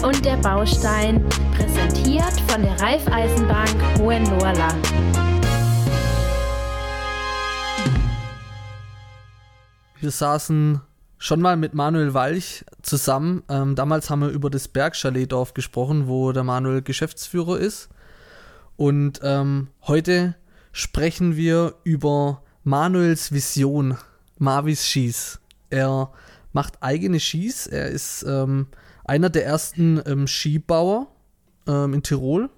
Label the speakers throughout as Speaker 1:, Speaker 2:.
Speaker 1: Und der Baustein, präsentiert von der Raiffeisenbank Hohenlohrland.
Speaker 2: Wir saßen schon mal mit Manuel Walch zusammen. Ähm, damals haben wir über das Bergchaletdorf gesprochen, wo der Manuel Geschäftsführer ist. Und ähm, heute sprechen wir über Manuels Vision, Marvis Schieß. Er macht eigene Skis. Er ist ähm, einer der ersten ähm, Skibauer ähm, in Tirol,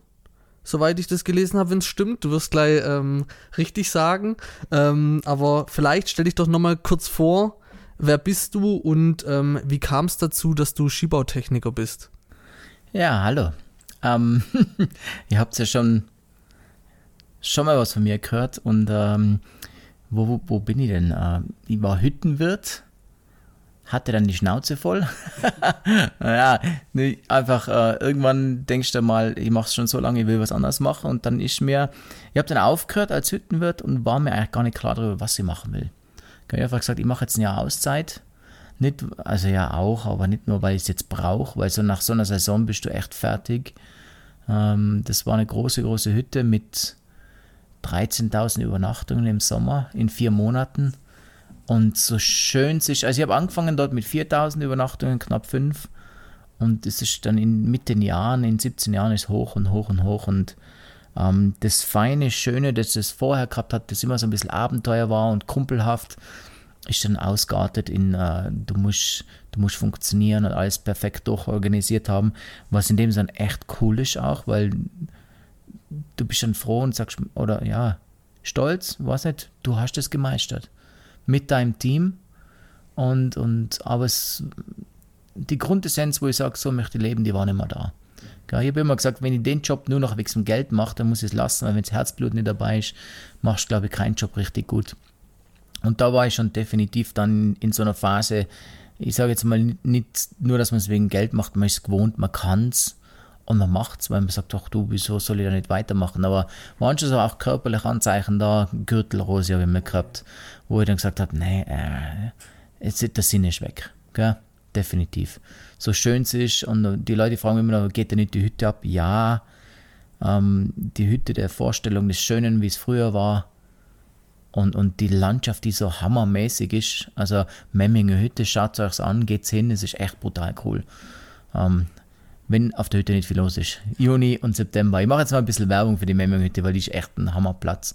Speaker 2: soweit ich das gelesen habe, wenn es stimmt. Du wirst gleich ähm, richtig sagen. Ähm, aber vielleicht stell dich doch nochmal kurz vor, wer bist du und ähm, wie kam es dazu, dass du Skibautechniker bist?
Speaker 3: Ja, hallo. Ähm, ihr habt ja schon, schon mal was von mir gehört und wo, wo, wo, bin ich denn? Äh, ich war Hüttenwirt hatte dann die Schnauze voll. naja, nee, einfach äh, irgendwann denkst du mal, ich mache es schon so lange, ich will was anderes machen und dann ist mir, ich habe dann aufgehört als Hüttenwirt und war mir eigentlich gar nicht klar darüber, was ich machen will. Ich habe einfach gesagt, ich mache jetzt ein Jahr Auszeit. Nicht, also ja auch, aber nicht nur, weil ich es jetzt brauche, weil so nach so einer Saison bist du echt fertig. Ähm, das war eine große, große Hütte mit 13.000 Übernachtungen im Sommer in vier Monaten und so schön es ist, also ich habe angefangen dort mit 4000 Übernachtungen, knapp 5. Und es ist dann in, mit den Jahren, in 17 Jahren ist hoch und hoch und hoch. Und ähm, das feine, schöne, das es vorher gehabt hat, das immer so ein bisschen Abenteuer war und kumpelhaft, ist dann ausgeartet in, äh, du, musst, du musst funktionieren und alles perfekt durchorganisiert haben. Was in dem Sinne echt cool ist auch, weil du bist dann froh und sagst, oder ja, stolz, was nicht, du hast es gemeistert mit deinem Team. Und, und, aber es, die Grundessenz, wo ich sage, so möchte ich leben, die war nicht mehr da. Ja, ich habe immer gesagt, wenn ich den Job nur noch wegen dem Geld mache, dann muss ich es lassen, weil wenn das Herzblut nicht dabei ist, machst du, glaube ich, keinen Job richtig gut. Und da war ich schon definitiv dann in so einer Phase, ich sage jetzt mal nicht nur, dass man es wegen Geld macht, man ist gewohnt, man kann es und man macht es, weil man sagt, ach du, wieso soll ich da nicht weitermachen? Aber schon so auch körperliche Anzeichen da, Gürtelrose habe ich mir gehabt, wo ich dann gesagt habe, nee, äh, jetzt, der Sinn ist weg. Gell? Definitiv. So schön es ist und die Leute fragen immer noch, geht da nicht die Hütte ab? Ja, ähm, die Hütte der Vorstellung des Schönen, wie es früher war. Und, und die Landschaft, die so hammermäßig ist, also Memminger Hütte, schaut euch an, geht's hin, es ist echt brutal cool. Ähm, wenn auf der Hütte nicht viel los ist. Juni und September. Ich mache jetzt mal ein bisschen Werbung für die Memminger-Hütte, weil die ist echt ein Hammerplatz.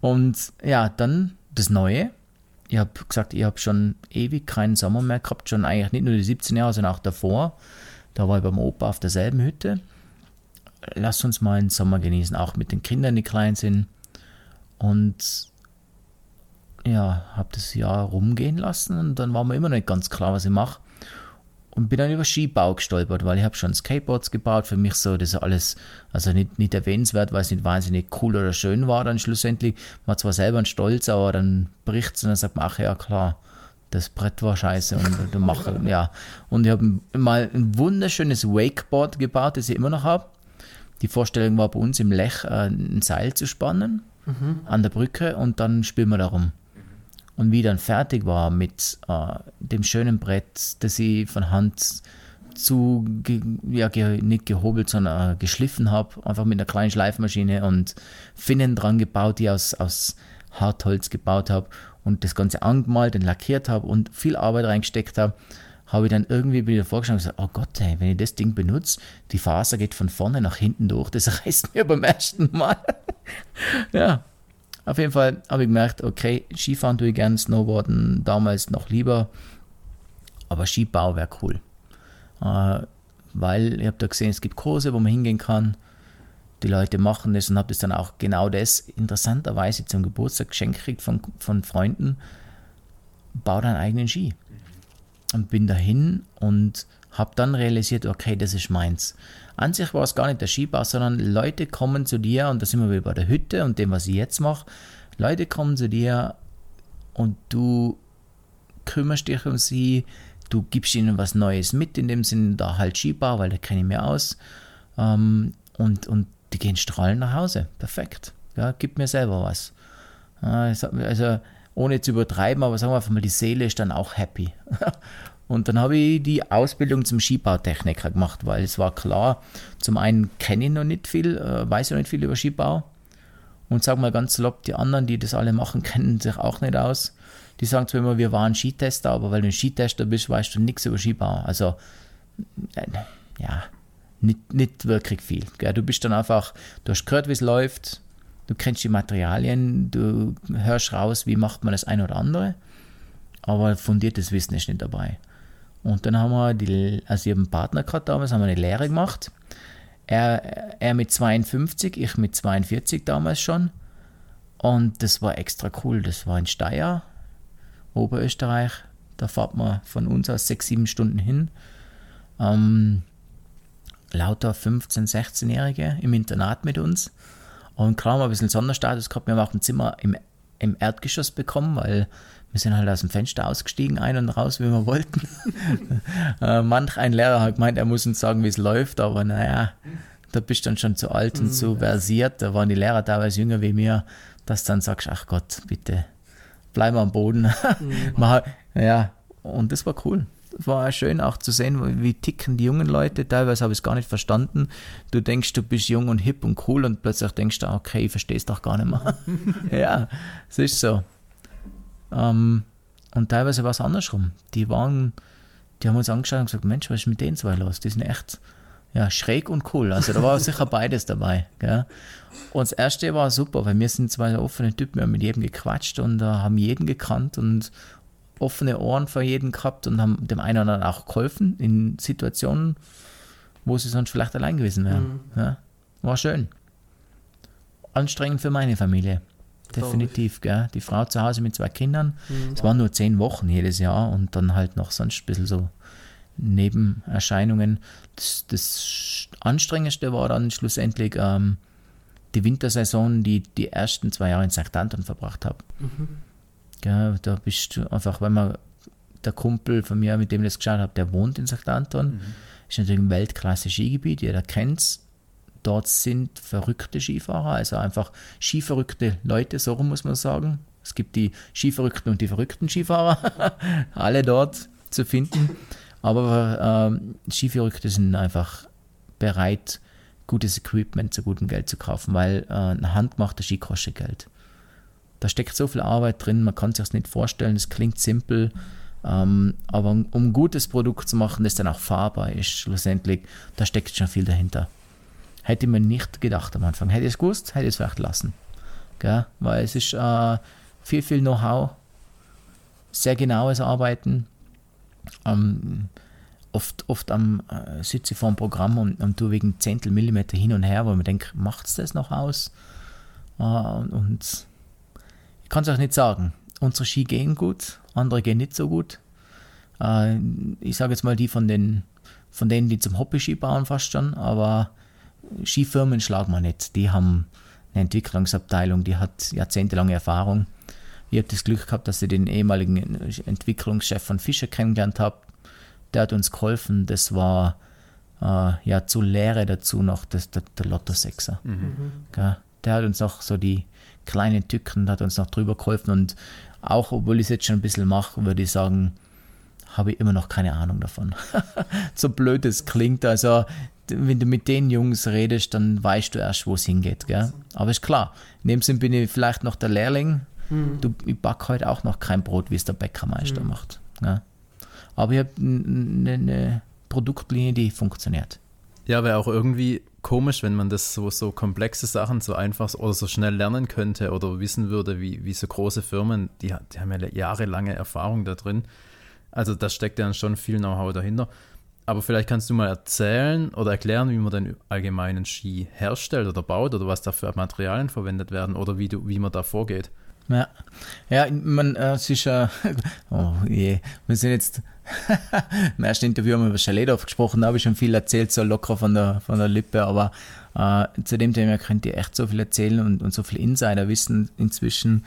Speaker 3: Und ja, dann das Neue. Ich habe gesagt, ich habe schon ewig keinen Sommer mehr gehabt, schon eigentlich nicht nur die 17 Jahre, sondern auch davor. Da war ich beim Opa auf derselben Hütte. Lass uns mal einen Sommer genießen, auch mit den Kindern, die klein sind. Und ja, habe das Jahr rumgehen lassen und dann war mir immer nicht ganz klar, was ich mache und bin dann über Skibau gestolpert, weil ich habe schon Skateboards gebaut. Für mich so, das ist alles, also nicht, nicht erwähnenswert, weil es nicht wahnsinnig cool oder schön war dann schlussendlich. Man hat zwar selber einen Stolz, aber dann bricht es und dann sagt man, ach ja, klar, das Brett war scheiße und du machst, ja. Und ich habe mal ein wunderschönes Wakeboard gebaut, das ich immer noch habe. Die Vorstellung war bei uns im Lech, äh, ein Seil zu spannen mhm. an der Brücke und dann spielen wir darum. Und wie ich dann fertig war mit äh, dem schönen Brett, das ich von Hand zu, ja, nicht gehobelt, sondern äh, geschliffen habe, einfach mit einer kleinen Schleifmaschine und Finnen dran gebaut, die ich aus, aus Hartholz gebaut habe und das Ganze angemalt und lackiert habe und viel Arbeit reingesteckt habe, habe ich dann irgendwie wieder vorgestellt und gesagt, oh Gott, ey, wenn ich das Ding benutze, die Faser geht von vorne nach hinten durch, das reißt mir beim ersten Mal. ja, auf jeden Fall habe ich gemerkt, okay, Skifahren tue ich gern, Snowboarden damals noch lieber, aber Skibau wäre cool. Äh, weil ich habe da gesehen, es gibt Kurse, wo man hingehen kann. Die Leute machen das und habe das dann auch genau das interessanterweise zum Geburtstag geschenkt gekriegt von, von Freunden. Bau deinen eigenen Ski. Und bin dahin und habe dann realisiert, okay, das ist meins. An sich war es gar nicht der Skibau, sondern Leute kommen zu dir, und da sind wir wieder bei der Hütte und dem, was ich jetzt mache. Leute kommen zu dir und du kümmerst dich um sie, du gibst ihnen was Neues mit, in dem Sinne da halt Skibau, weil da kenne ich mir aus. Ähm, und, und die gehen strahlend nach Hause. Perfekt. Ja, gib mir selber was. Also, ohne zu übertreiben, aber sagen wir einfach mal, die Seele ist dann auch happy. Und dann habe ich die Ausbildung zum Skibautechniker gemacht, weil es war klar, zum einen kenne ich noch nicht viel, äh, weiß ich noch nicht viel über Skibau. Und sag mal ganz salopp, die anderen, die das alle machen, kennen sich auch nicht aus. Die sagen zwar immer, wir waren Skitester, aber weil du ein Skitester bist, weißt du nichts über Skibau. Also, äh, ja, nicht, nicht wirklich viel. Du bist dann einfach, du hast gehört, wie es läuft, du kennst die Materialien, du hörst raus, wie macht man das ein oder andere, aber fundiertes Wissen ist nicht dabei. Und dann haben wir, die, also ich habe einen Partner gehabt damals, haben wir eine Lehre gemacht. Er, er mit 52, ich mit 42 damals schon. Und das war extra cool. Das war in Steyr, Oberösterreich. Da fährt man von uns aus sechs, sieben Stunden hin. Ähm, lauter 15-, 16-Jährige im Internat mit uns. Und klar haben wir ein bisschen Sonderstatus gehabt. Wir haben auch ein Zimmer im, im Erdgeschoss bekommen, weil wir sind halt aus dem Fenster ausgestiegen, ein und raus, wie wir wollten. äh, manch ein Lehrer hat gemeint, er muss uns sagen, wie es läuft, aber naja, da bist du dann schon zu alt und zu mhm. versiert. Da waren die Lehrer teilweise jünger wie mir, dass du dann sagst, ach Gott, bitte, bleib mal am Boden. Mhm. ja, und das war cool. War schön auch zu sehen, wie ticken die jungen Leute. Teilweise habe ich es gar nicht verstanden. Du denkst, du bist jung und hip und cool und plötzlich denkst du, okay, ich verstehe es doch gar nicht mehr. ja, es ist so. Ähm, und teilweise war es andersrum. Die waren, die haben uns angeschaut und gesagt, Mensch, was ist mit den zwei los? Die sind echt ja, schräg und cool. Also da war sicher beides dabei. Gell? Und das erste war super, weil wir sind zwei offene Typen, wir haben mit jedem gequatscht und uh, haben jeden gekannt und offene Ohren für jeden gehabt und haben dem einen oder anderen auch geholfen in Situationen, wo sie sonst vielleicht allein gewesen wären. Mhm. Ja? War schön. Anstrengend für meine Familie. Definitiv, gell? Die Frau zu Hause mit zwei Kindern. Mhm. Es waren nur zehn Wochen jedes Jahr und dann halt noch sonst ein bisschen so Nebenerscheinungen. Das, das Anstrengendste war dann schlussendlich ähm, die Wintersaison, die die ersten zwei Jahre in St. Anton verbracht habe. Mhm. Gell, da bist du einfach, wenn man der Kumpel von mir, mit dem ich das geschaut habe, der wohnt in St. Anton. Mhm. Ist natürlich ein Weltklasse-Skigebiet, jeder kennt es dort sind verrückte Skifahrer, also einfach skiverrückte Leute, so muss man sagen. Es gibt die Skiverrückten und die verrückten Skifahrer, alle dort zu finden. Aber ähm, Skiverrückte sind einfach bereit, gutes Equipment zu gutem Geld zu kaufen, weil äh, ein handgemachter Ski kostet Geld. Da steckt so viel Arbeit drin, man kann sich das nicht vorstellen, es klingt simpel, ähm, aber um ein gutes Produkt zu machen, das dann auch fahrbar ist, schlussendlich, da steckt schon viel dahinter. Hätte mir nicht gedacht am Anfang. Hätte ich es gewusst, hätte ich es vielleicht lassen. Gell? Weil es ist äh, viel, viel Know-how, sehr genaues Arbeiten. Ähm, oft, oft am äh, sitze vor dem Programm und, und tue wegen Zehntel Millimeter hin und her, wo man denkt, macht es das noch aus? Äh, und ich kann es auch nicht sagen. Unsere Ski gehen gut, andere gehen nicht so gut. Äh, ich sage jetzt mal die von den von denen, die zum Hobby-Ski bauen fast schon, aber Skifirmen schlagen wir nicht. Die haben eine Entwicklungsabteilung, die hat jahrzehntelange Erfahrung. Ich habe das Glück gehabt, dass ich den ehemaligen Entwicklungschef von Fischer kennengelernt habe. Der hat uns geholfen. Das war äh, ja zur Lehre dazu noch das, der, der Lotto Sechser. Mhm. Der hat uns auch so die kleinen Tücken, hat uns noch drüber geholfen. Und auch, obwohl ich es jetzt schon ein bisschen mache, würde ich sagen, habe ich immer noch keine Ahnung davon. so blöd es klingt. Also wenn du mit den Jungs redest, dann weißt du erst, wo es hingeht. Gell? Aber ist klar, in dem Sinn bin ich vielleicht noch der Lehrling. Mhm. Du, ich backe heute auch noch kein Brot, wie es der Bäckermeister mhm. macht. Gell? Aber ich habe eine, eine Produktlinie, die funktioniert.
Speaker 4: Ja, wäre auch irgendwie komisch, wenn man das so, so komplexe Sachen so einfach oder so schnell lernen könnte oder wissen würde, wie, wie so große Firmen, die, die haben ja jahrelange Erfahrung da drin. Also da steckt ja schon viel Know-how dahinter. Aber vielleicht kannst du mal erzählen oder erklären, wie man den allgemeinen Ski herstellt oder baut oder was da für Materialien verwendet werden oder wie, du, wie man da vorgeht.
Speaker 3: Ja, ja man, äh, es ist, äh, oh je, wir sind jetzt, im ersten Interview haben wir über Schaledorf gesprochen, da habe ich schon viel erzählt, so locker von der, von der Lippe, aber äh, zu dem Thema könnt ihr echt so viel erzählen und, und so viel Insiderwissen inzwischen.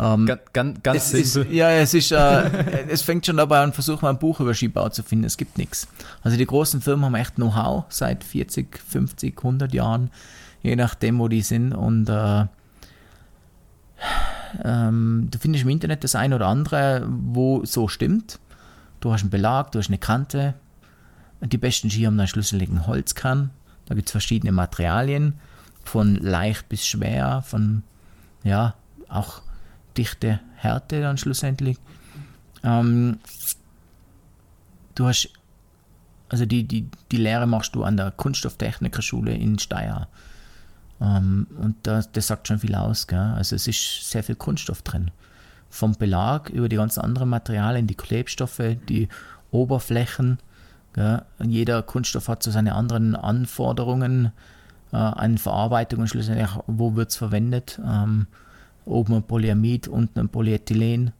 Speaker 4: Ähm, ganz, ganz, ganz
Speaker 3: simpel. Ist, ja, es ist, äh, es fängt schon dabei an, versuch mal ein Buch über Skibau zu finden. Es gibt nichts. Also die großen Firmen haben echt Know-how seit 40, 50, 100 Jahren, je nachdem, wo die sind. Und äh, ähm, du findest im Internet das ein oder andere, wo so stimmt. Du hast einen Belag, du hast eine Kante. Die besten Ski haben einen Holzkern. Da gibt es verschiedene Materialien, von leicht bis schwer, von ja, auch dichte Härte dann schlussendlich. Ähm, du hast, also die, die, die Lehre machst du an der Kunststofftechnikerschule in Steyr. Ähm, und das, das sagt schon viel aus. Gell? Also es ist sehr viel Kunststoff drin. Vom Belag über die ganzen anderen Materialien, die Klebstoffe, die Oberflächen. Gell? Jeder Kunststoff hat so seine anderen Anforderungen äh, an Verarbeitung und schlussendlich, wo wird es verwendet. Ähm, oben ein Polyamid, unten ein Polyethylen.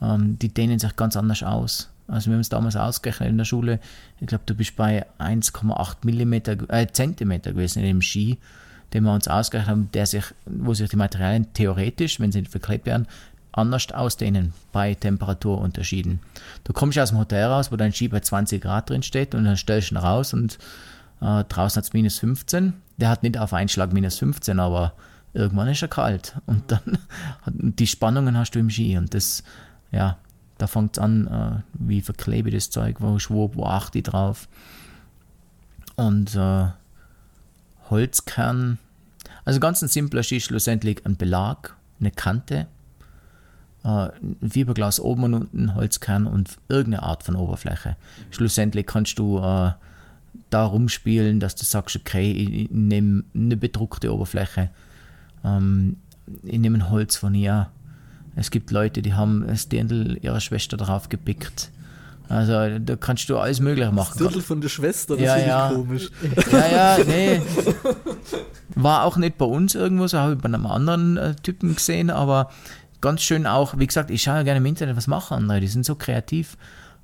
Speaker 3: Ähm, die dehnen sich ganz anders aus. Also wir haben es damals ausgerechnet in der Schule. Ich glaube, du bist bei 1,8 mm, äh, Zentimeter gewesen in dem Ski, den wir uns ausgerechnet haben, der sich, wo sich die Materialien theoretisch, wenn sie verklebt werden, anders ausdehnen bei Temperaturunterschieden. Du kommst aus dem Hotel raus, wo dein Ski bei 20 Grad drin steht und dann stellst du ihn raus und äh, draußen hat es minus 15. Der hat nicht auf einen Schlag minus 15, aber irgendwann ist er kalt und dann die Spannungen hast du im Ski und das, ja, da fängt es an, äh, wie verklebe ich das Zeug, wo, wo, wo achte ich drauf. Und äh, Holzkern, also ganz ein simpler Ski, schlussendlich ein Belag, eine Kante, äh, ein Fiberglas oben und unten, Holzkern und irgendeine Art von Oberfläche. Schlussendlich kannst du äh, da rumspielen, dass du sagst, okay, ich nehme eine bedruckte Oberfläche, ähm, ich nehme ein Holz von ihr, es gibt Leute, die haben das Dirndl ihrer Schwester drauf gepickt. Also da kannst du alles Mögliche machen. Das
Speaker 2: Dirndl von der Schwester, das
Speaker 3: ja,
Speaker 2: finde
Speaker 3: ja.
Speaker 2: ich komisch.
Speaker 3: Ja, ja, nee. War auch nicht bei uns irgendwo, so habe ich bei einem anderen äh, Typen gesehen, aber ganz schön auch, wie gesagt, ich schaue ja gerne im Internet, was machen andere, die sind so kreativ.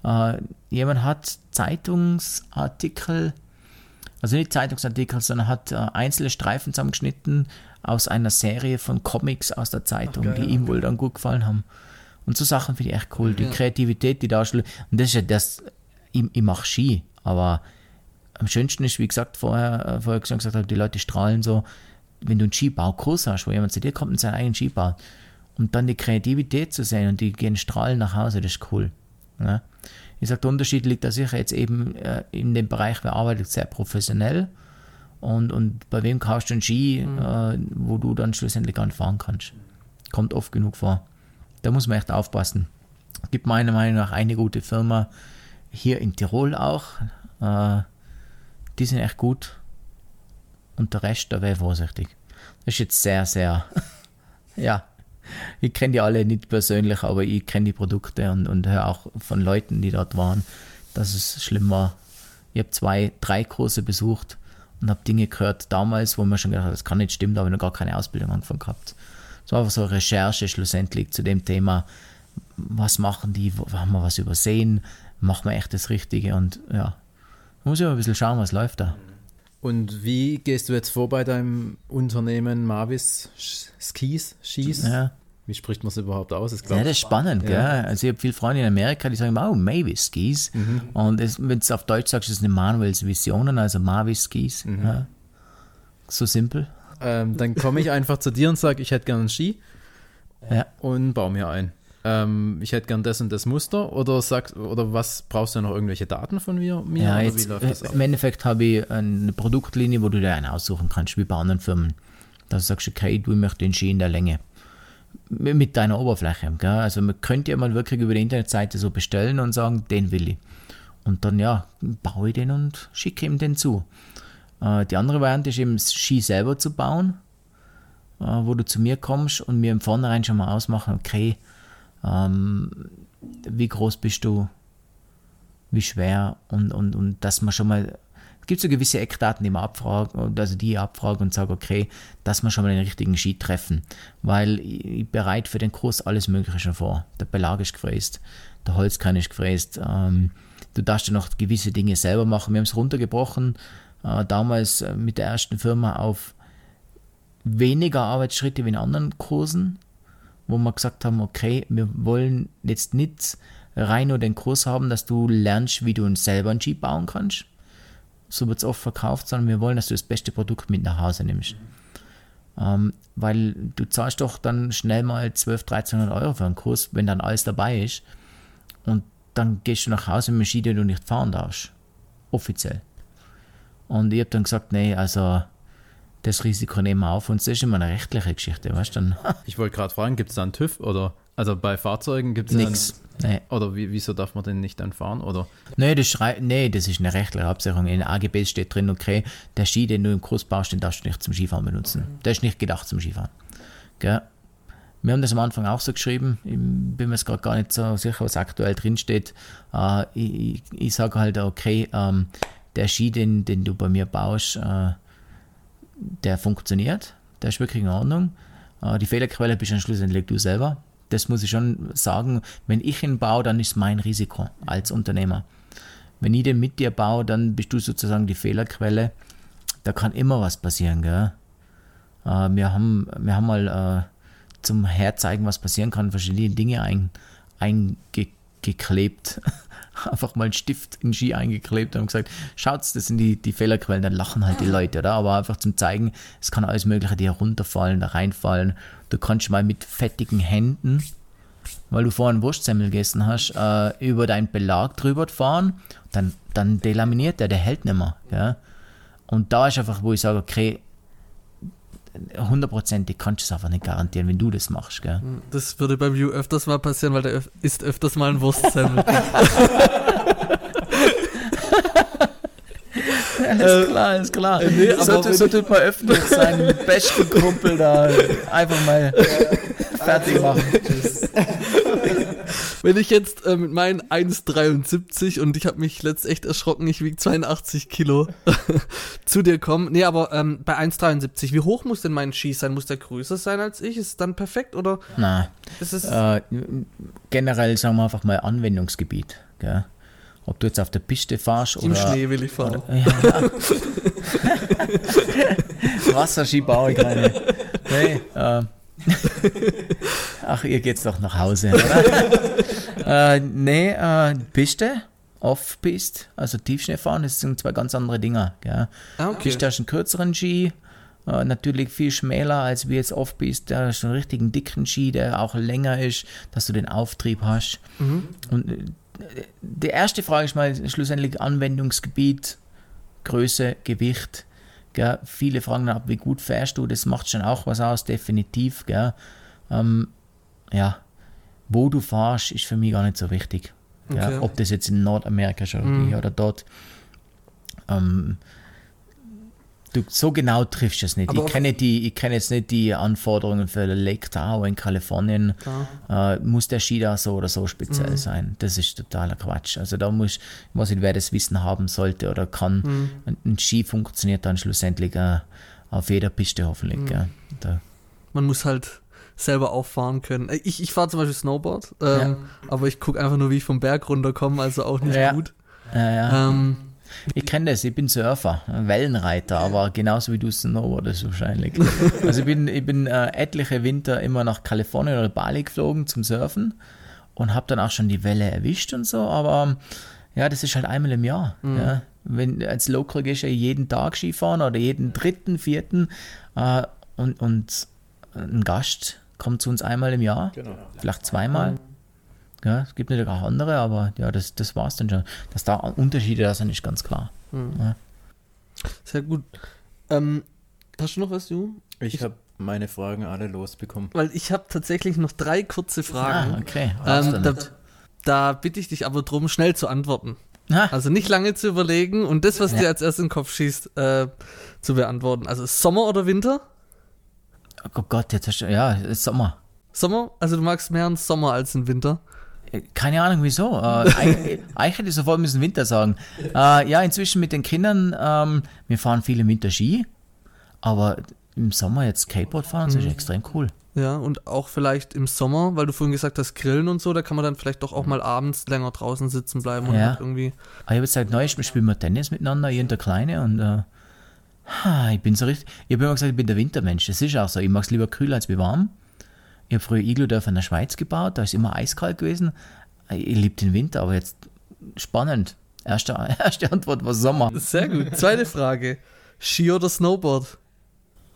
Speaker 3: Äh, jemand hat Zeitungsartikel, also nicht Zeitungsartikel, sondern hat äh, einzelne Streifen zusammengeschnitten, aus einer Serie von Comics aus der Zeitung, Ach, geil, die ihm wohl dann gut gefallen haben. Und so Sachen finde ich echt cool. Die ja. Kreativität, die Darstellung. Und das ist ja das, ich, ich mache Ski, aber am schönsten ist, wie gesagt, vorher, äh, vorher gesagt habe, die Leute strahlen so, wenn du einen Skibaukurs hast, wo jemand zu dir kommt und seinen eigenen Ski baut, und dann die Kreativität zu sehen und die gehen strahlen nach Hause, das ist cool. Ja? Ich sage, der Unterschied liegt da sicher jetzt eben äh, in dem Bereich, wir arbeiten sehr professionell und, und bei wem kaufst du einen Ski, mhm. äh, wo du dann schlussendlich gar nicht fahren kannst. Kommt oft genug vor. Da muss man echt aufpassen. Gibt meiner Meinung nach eine gute Firma hier in Tirol auch. Äh, die sind echt gut. Und der Rest, da wäre vorsichtig. Das ist jetzt sehr, sehr, ja, ich kenne die alle nicht persönlich, aber ich kenne die Produkte und, und höre auch von Leuten, die dort waren, dass es schlimm war. Ich habe zwei, drei Kurse besucht und habe Dinge gehört damals, wo man schon gedacht hat, das kann nicht stimmen, da habe ich noch gar keine Ausbildung angefangen gehabt. Es war einfach so eine Recherche schlussendlich zu dem Thema, was machen die, haben wir was übersehen, machen wir echt das Richtige und ja, muss ich mal ein bisschen schauen, was läuft da.
Speaker 4: Und wie gehst du jetzt vor bei deinem Unternehmen Mavis Skis, Skis? Ja. Wie spricht man es überhaupt aus?
Speaker 3: Das ja, das ist spannend, ja. gell? Also ich habe viele Freunde in Amerika, die sagen, oh, Mavis Skis. Mhm. Und wenn du auf Deutsch sagst, das sind Manuels Visionen, also Mavis Skis. Mhm. Ja. So simpel.
Speaker 4: Ähm, dann komme ich einfach zu dir und sage, ich hätte gerne einen Ski ja. und baue mir ein. Ähm, ich hätte gern das und das Muster oder sagst oder was brauchst du noch irgendwelche Daten von mir? mir
Speaker 3: ja, jetzt, Im Endeffekt habe ich eine Produktlinie, wo du dir einen aussuchen kannst, wie bei anderen Firmen. Da sagst du, okay, du möchtest den Ski in der Länge mit deiner Oberfläche. Gell? Also man könnte ja mal wirklich über die Internetseite so bestellen und sagen, den will ich. Und dann ja, baue ich den und schicke ihm den zu. Äh, die andere Variante ist eben, Ski selber zu bauen, äh, wo du zu mir kommst und mir im Vornherein schon mal ausmachen, okay, ähm, wie groß bist du, wie schwer und, und, und dass man schon mal es gibt so gewisse Eckdaten, die man also die ich abfrage und sage, okay, dass wir schon mal den richtigen Sheet treffen, weil ich bereite für den Kurs alles Mögliche schon vor. Der Belag ist gefräst, der Holzkern ist gefräst, ähm, du darfst ja noch gewisse Dinge selber machen. Wir haben es runtergebrochen, äh, damals äh, mit der ersten Firma auf weniger Arbeitsschritte wie in anderen Kursen, wo wir gesagt haben, okay, wir wollen jetzt nicht rein nur den Kurs haben, dass du lernst, wie du selber einen Jeep bauen kannst, so wird es oft verkauft, sondern wir wollen, dass du das beste Produkt mit nach Hause nimmst. Ähm, weil du zahlst doch dann schnell mal 12, 1300 Euro für einen Kurs, wenn dann alles dabei ist. Und dann gehst du nach Hause mit dem Ski, den du nicht fahren darfst. Offiziell. Und ich habe dann gesagt, nee, also das Risiko nehmen wir auf und das ist immer eine rechtliche Geschichte, weißt du?
Speaker 4: Ich wollte gerade fragen, gibt es da einen TÜV oder also bei Fahrzeugen gibt es
Speaker 3: nix. Nee.
Speaker 4: Oder wie, wieso darf man denn nicht dann fahren? Oder
Speaker 3: Nee, das, schrei nee, das ist eine rechtliche Absicherung. In den AGBs steht drin, okay, der Ski, den du im Kurs baust, den darfst du nicht zum Skifahren benutzen. Der ist nicht gedacht zum Skifahren. Gell? Wir haben das am Anfang auch so geschrieben. Ich bin mir jetzt gerade gar nicht so sicher, was aktuell drin steht. Äh, ich ich, ich sage halt, okay, ähm, der Ski, den, den du bei mir baust, äh, der funktioniert. Der ist wirklich in Ordnung. Äh, die Fehlerquelle bist dann schlussendlich du selber. Das muss ich schon sagen. Wenn ich ihn baue, dann ist mein Risiko als Unternehmer. Wenn ich den mit dir baue, dann bist du sozusagen die Fehlerquelle. Da kann immer was passieren, gell? Äh, wir, haben, wir haben mal äh, zum Herzeigen, was passieren kann, verschiedene Dinge ein, eingeklebt. Einfach mal einen Stift in den Ski eingeklebt und haben gesagt, schaut, das sind die, die Fehlerquellen, dann lachen halt die Leute, oder? Aber einfach zum zeigen, es kann alles Mögliche dir runterfallen, da reinfallen. Du kannst mal mit fettigen Händen, weil du vorhin Wurstsemmel gegessen hast, äh, über deinen Belag drüber fahren, dann, dann delaminiert der, der hält nicht mehr. Gell? Und da ist einfach, wo ich sage, okay, hundertprozentig kannst du es einfach nicht garantieren, wenn du das machst. Gell?
Speaker 2: Das würde beim View öfters mal passieren, weil der öf isst öfters mal ein Wurstsemmel.
Speaker 3: Alles klar, alles klar.
Speaker 2: äh, nee,
Speaker 3: so,
Speaker 2: aber
Speaker 3: tut- so tut man öffentlich seinen besten Kumpel da einfach mal fertig machen.
Speaker 2: Wenn ich jetzt äh, mit meinen 1,73 und ich habe mich letzt echt erschrocken, ich wiege 82 Kilo, zu dir komme. Nee, aber ähm, bei 1,73, wie hoch muss denn mein Ski sein? Muss der größer sein als ich? Ist es dann perfekt oder
Speaker 3: Na, äh, generell sagen wir einfach mal Anwendungsgebiet. Gell? Ob du jetzt auf der Piste fahrst
Speaker 2: Im
Speaker 3: oder.
Speaker 2: Schnee will ich fahren.
Speaker 3: Ja. Wasserski baue ich keine. Nee, äh. Ach, ihr geht's doch nach Hause, oder? äh, nee, äh, Piste, Off-Piste, also Tiefschneefahren, das sind zwei ganz andere Dinge. Gell?
Speaker 2: Ah, okay.
Speaker 3: Piste hast einen kürzeren Ski, äh, natürlich viel schmäler als wie jetzt Off-Piste, da hast du einen richtigen dicken Ski, der auch länger ist, dass du den Auftrieb hast. Und äh, die erste Frage ist mal schlussendlich Anwendungsgebiet, Größe, Gewicht. Gell? Viele fragen dann ab, wie gut fährst du? Das macht schon auch was aus, definitiv. Gell? Ähm, ja, wo du fahrst, ist für mich gar nicht so wichtig.
Speaker 2: Okay.
Speaker 3: Ob das jetzt in Nordamerika schon mhm. oder dort. Ähm, du, so genau triffst du es nicht.
Speaker 2: Aber
Speaker 3: Ich kenne, die, ich kenne jetzt nicht die Anforderungen für Lake Tahoe in Kalifornien. Äh, muss der Ski da so oder so speziell
Speaker 2: Mhm.
Speaker 3: sein? Das ist totaler Quatsch. Also da muss, ich weiß nicht, wer das Wissen haben sollte oder kann.
Speaker 2: Mhm.
Speaker 3: Ein, ein Ski funktioniert dann schlussendlich äh, auf jeder Piste hoffentlich.
Speaker 2: Mhm. Man muss halt selber auffahren können. Äh, Ich, ich fahre zum Beispiel Snowboard, ähm,
Speaker 3: Ja.
Speaker 2: aber ich gucke einfach nur, wie ich vom Berg runterkomme, also auch nicht
Speaker 3: Ja.
Speaker 2: gut.
Speaker 3: äh, ja.
Speaker 2: Ähm,
Speaker 3: Ich kenne das, ich bin Surfer, Wellenreiter, aber genauso wie du Snowboardest wahrscheinlich. Also ich bin, ich bin äh, etliche Winter immer nach Kalifornien oder Bali geflogen zum Surfen und habe dann auch schon die Welle erwischt und so, aber ja, das ist halt einmal im Jahr. Ja. Wenn als Local gehst du ja jeden Tag Skifahren oder jeden dritten, vierten äh, und, und ein Gast kommt zu uns einmal im Jahr, vielleicht zweimal. Ja, es gibt natürlich auch andere, aber ja, das, das war es dann schon. Dass da Unterschiede da sind, ist ganz klar. Ja.
Speaker 2: sehr gut. Ähm, hast du noch was, Ju?
Speaker 4: ich habe meine Fragen alle losbekommen.
Speaker 2: Weil ich habe tatsächlich noch drei kurze Fragen.
Speaker 3: Ah, okay.
Speaker 2: Ähm, da, da bitte ich dich aber drum, schnell zu antworten.
Speaker 3: Ah,
Speaker 2: Also nicht lange zu überlegen und das, was
Speaker 3: Ja.
Speaker 2: dir als erstes in den Kopf schießt, äh, zu beantworten. Also Sommer oder Winter?
Speaker 3: oh Gott, jetzt hast du, ja, es ist Sommer.
Speaker 2: Sommer? Also du magst mehr einen Sommer als einen Winter?
Speaker 3: Äh, Keine Ahnung wieso. Äh, eigentlich, eigentlich hätte ich sofort müssen Winter sagen. Äh, ja, inzwischen mit den Kindern, ähm, wir fahren viel im Winter Ski, aber im Sommer jetzt Skateboard fahren, das ist extrem cool.
Speaker 2: Ja, und auch vielleicht im Sommer, weil du vorhin gesagt hast, Grillen und so, da kann man dann vielleicht doch auch mal abends länger draußen sitzen bleiben und
Speaker 3: Ja.
Speaker 2: halt irgendwie.
Speaker 3: Aber ich habe jetzt gesagt, neu spielen wir Tennis miteinander, ich und der Kleine und äh, ha, ich bin so richtig, ich habe immer gesagt, ich bin der Wintermensch. Das ist auch so. Ich mag es lieber kühl als wie warm. Ich habe früher Iglodörfer in der Schweiz gebaut, da ist immer eiskalt gewesen. Ich liebe den Winter, aber jetzt spannend. Erste, erste Antwort war Sommer.
Speaker 2: Sehr gut. Zweite Frage. Ski oder Snowboard?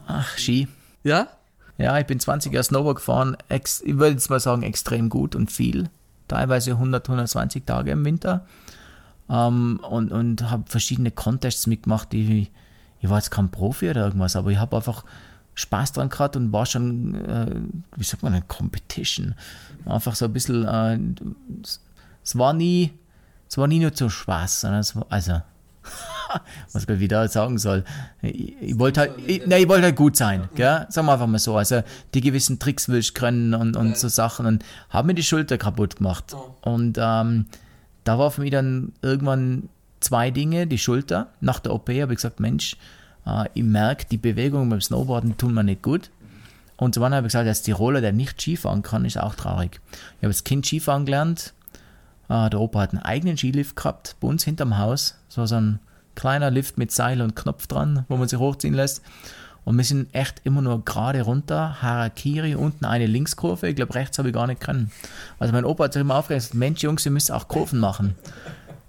Speaker 3: Ach, Ski.
Speaker 2: Ja?
Speaker 3: Ja, ich bin 20 Jahre Snowboard gefahren. Ex, ich würde jetzt mal sagen, extrem gut und viel. teilweise 100, 120 Tage im Winter. Ähm, und und habe verschiedene Contests mitgemacht. Die, ich war jetzt kein Profi oder irgendwas, aber ich habe einfach Spaß dran gehabt und war schon, äh, wie sagt man, eine Competition. Einfach so ein bisschen, äh, es war nie, es war nie nur zum Spaß, sondern es war, also, was ich wieder sagen soll. Ich, ich wollte halt, ich, nee, ich wollte halt gut sein, gell? Sagen wir einfach mal so. Also, die gewissen Tricks will ich können und, und so Sachen und habe mir die Schulter kaputt gemacht. Und ähm, da war für mich dann irgendwann zwei Dinge. Die Schulter. Nach der OP habe ich gesagt, Mensch, ich merke, die Bewegungen beim Snowboarden tun mir nicht gut. Und zum anderen habe ich gesagt, als Tiroler, der nicht Skifahren kann, ist auch traurig. Ich habe als Kind Skifahren gelernt. Äh, der Opa hat einen eigenen Skilift gehabt, bei uns hinterm Haus. So, so ein kleiner Lift mit Seil und Knopf dran, wo man sich hochziehen lässt. Und wir sind echt immer nur gerade runter, Harakiri, unten eine Linkskurve. Ich glaube, rechts habe ich gar nicht können. Also mein Opa hat sich immer aufgeregt, Mensch, Jungs, ihr müsst auch Kurven machen.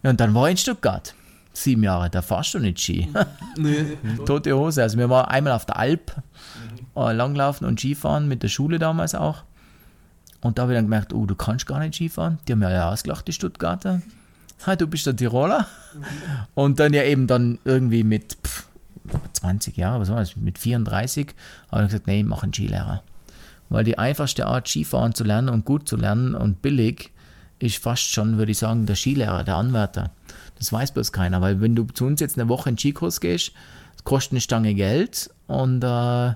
Speaker 3: Ja, und dann war ich in Stuttgart. Sieben Jahre, da fahrst du nicht Ski.
Speaker 2: Nee.
Speaker 3: Tote Hose. Also wir waren einmal auf der Alp äh, langlaufen und Skifahren mit der Schule damals auch. Und da habe ich dann gemerkt, oh, du kannst gar nicht Skifahren. Die haben mir ja ausgelacht, die Stuttgarter. Ha, du bist der Tiroler. Und dann ja eben dann irgendwie mit pff, 20 Jahren, was war das, mit 34, habe ich gesagt, nee, ich mache einen Skilehrer. Weil die einfachste Art, Skifahren zu lernen und gut zu lernen und billig, ist fast schon, würde ich sagen, der Skilehrer, der Anwärter. Das weiß bloß keiner, weil wenn du zu uns jetzt eine Woche in den Skikurs gehst, kostet eine Stange Geld und, äh,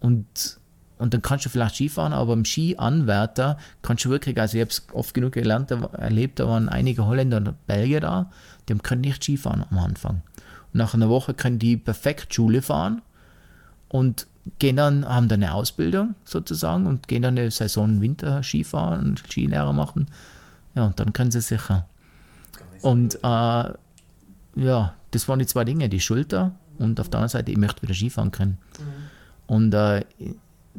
Speaker 3: und, und dann kannst du vielleicht Skifahren, aber beim Skianwärter kannst du wirklich, also ich habe es oft genug gelernt, erlebt, da waren einige Holländer und Belgier da, die können nicht Skifahren am Anfang. Und nach einer Woche können die perfekt Schule fahren und gehen dann, haben dann eine Ausbildung sozusagen und gehen dann eine Saison Winter Skifahren und Skilehrer machen. Ja, und dann können sie sicher. Und äh, ja, das waren die zwei Dinge, die Schulter und auf der anderen Seite, ich möchte wieder Skifahren können. Und äh,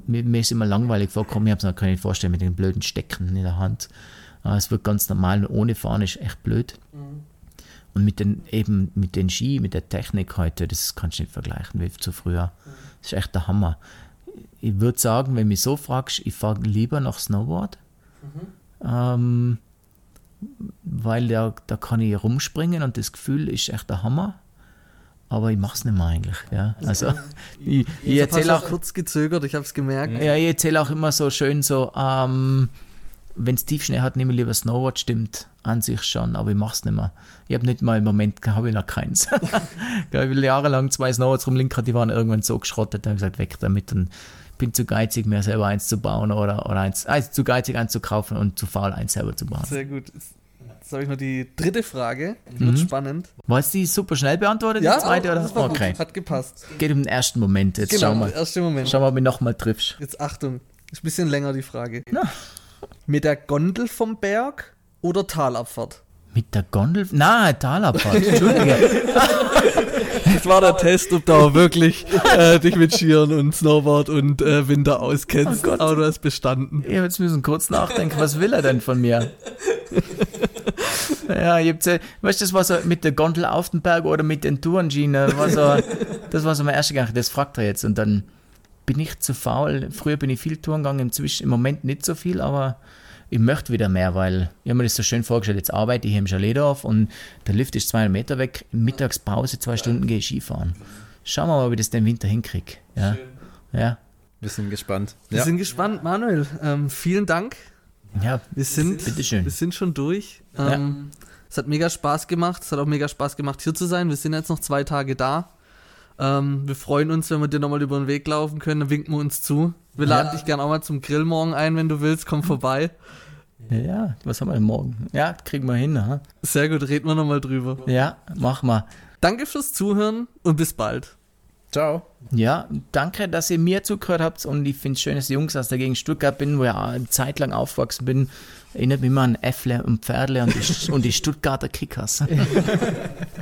Speaker 3: mir, mir ist immer langweilig vorgekommen, ich habe es mir gar nicht vorstellen mit den blöden Stecken in der Hand. Äh, es wird ganz normal, ohne Fahren ist echt blöd. Und mit den, eben mit den Ski, mit der Technik heute, das kannst du nicht vergleichen wie zu früher. Das ist echt der Hammer. Ich würde sagen, wenn du mich so fragst, ich fahre lieber nach Snowboard. Ähm, weil da, da kann ich rumspringen und das Gefühl ist echt der Hammer. Aber ich mache es nicht mehr eigentlich. Ja. Also, ich, ich
Speaker 2: hast
Speaker 3: erzähle auch,
Speaker 2: kurz gezögert, ich habe es gemerkt.
Speaker 3: ja, ich erzähle auch immer so schön so, ähm, wenn es Tiefschnee hat, nehme ich lieber Snowboard, stimmt an sich schon, aber ich mache es nicht mehr. Ich habe nicht mal im Moment, habe ich noch keins. Ja, ich will jahrelang zwei Snowboards rumlinkern, die waren irgendwann so geschrottet, da habe ich gesagt, weg damit und bin zu geizig, mir selber eins zu bauen oder, oder eins, also zu geizig eins zu kaufen und zu faul eins selber zu bauen.
Speaker 2: Sehr gut. Jetzt, habe ich noch die dritte Frage. Die wird spannend.
Speaker 3: War jetzt die super schnell beantwortet, die zweite? Oder?
Speaker 2: das war
Speaker 3: Okay.
Speaker 2: gut. Hat gepasst.
Speaker 3: Geht um den ersten Moment. Jetzt
Speaker 2: Genau,
Speaker 3: schauen wir.
Speaker 2: der erste Moment.
Speaker 3: Schau mal, ob du mich nochmal triffst.
Speaker 2: Jetzt Achtung, ist ein bisschen länger die Frage. Mit der Gondel vom Berg oder Talabfahrt?
Speaker 3: Mit der Gondel? Na, Talabfahrt. Entschuldige.
Speaker 2: Das war der Test, ob du auch wirklich äh, dich mit Skiern und Snowboard und äh, Winter auskennst.
Speaker 3: Oh Gott.
Speaker 2: Aber du hast bestanden.
Speaker 3: Ich jetzt müssen kurz nachdenken, was will er denn von mir? ja, ich hab, weißt du, das war so mit der Gondel auf den Berg oder mit den Tourenschienen. Das war so, das war so mein erster Gedanke, das fragt er jetzt. Und dann bin ich zu faul. Früher bin ich viel Touren gegangen, inzwischen im Moment nicht so viel, aber ich möchte wieder mehr, weil ich habe mir das so schön vorgestellt, jetzt arbeite ich hier im Chaletdorf und der Lift ist 200 Meter weg, Mittagspause, zwei Stunden gehe ich Skifahren. Schauen wir mal, ob ich das den Winter hinkriege. Ja. ja.
Speaker 4: Wir sind gespannt.
Speaker 2: Wir
Speaker 4: Ja.
Speaker 2: sind gespannt, Manuel. Ähm, vielen Dank.
Speaker 3: Ja,
Speaker 2: Wir sind,
Speaker 3: Bitteschön.
Speaker 2: wir sind schon durch. Ähm, Es hat mega Spaß gemacht. Es hat auch mega Spaß gemacht, hier zu sein. Wir sind jetzt noch zwei Tage da. Ähm, wir freuen uns, wenn wir dir nochmal über den Weg laufen können. Dann winken wir uns zu. Wir laden dich gerne auch mal zum Grill morgen ein, wenn du willst. Komm vorbei.
Speaker 3: ja, was haben wir denn morgen? Ja, kriegen wir hin. Ha?
Speaker 2: Sehr gut, reden wir nochmal drüber.
Speaker 3: Ja, mach mal.
Speaker 2: Danke fürs Zuhören und bis bald.
Speaker 4: Ciao.
Speaker 3: Ja, danke, dass ihr mir zugehört habt und ich finde es schön, dass die Jungs aus der Gegend Stuttgart bin, wo ich eine Zeit lang aufgewachsen bin. Erinnert mich immer an Äffle und Pferdle und die, und die Stuttgarter Kickers.